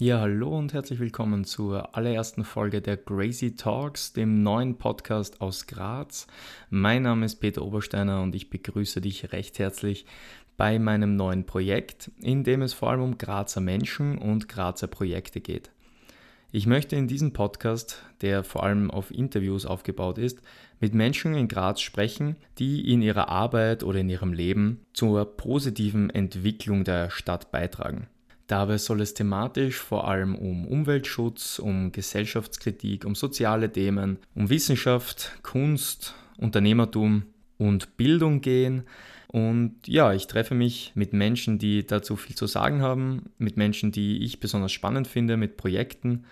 Ja, hallo und herzlich willkommen zur allerersten Folge der Crazy Talks, dem neuen Podcast aus Graz. Mein Name ist Peter Obersteiner und ich begrüße dich recht herzlich bei meinem neuen Projekt, in dem es vor allem um Grazer Menschen und Grazer Projekte geht. Ich möchte in diesem Podcast, der vor allem auf Interviews aufgebaut ist, mit Menschen in Graz sprechen, die in ihrer Arbeit oder in ihrem Leben zur positiven Entwicklung der Stadt beitragen. Dabei soll es thematisch vor allem um Umweltschutz, um Gesellschaftskritik, um soziale Themen, um Wissenschaft, Kunst, Unternehmertum und Bildung gehen. Und ja, ich treffe mich mit Menschen, die dazu viel zu sagen haben, mit Menschen, die ich besonders spannend finde, mit Projekten,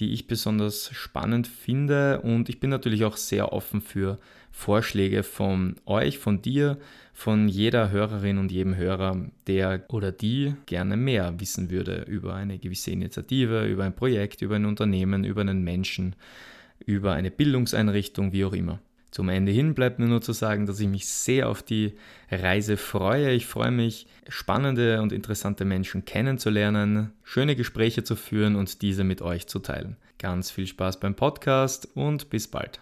die ich besonders spannend finde. Und ich bin natürlich auch sehr offen für Vorschläge von euch, von dir, von jeder Hörerin und jedem Hörer, der oder die gerne mehr wissen würde über eine gewisse Initiative, über ein Projekt, über ein Unternehmen, über einen Menschen, über eine Bildungseinrichtung, wie auch immer. Zum Ende hin bleibt mir nur zu sagen, dass ich mich sehr auf die Reise freue. Ich freue mich, spannende und interessante Menschen kennenzulernen, schöne Gespräche zu führen und diese mit euch zu teilen. Ganz viel Spaß beim Podcast und bis bald.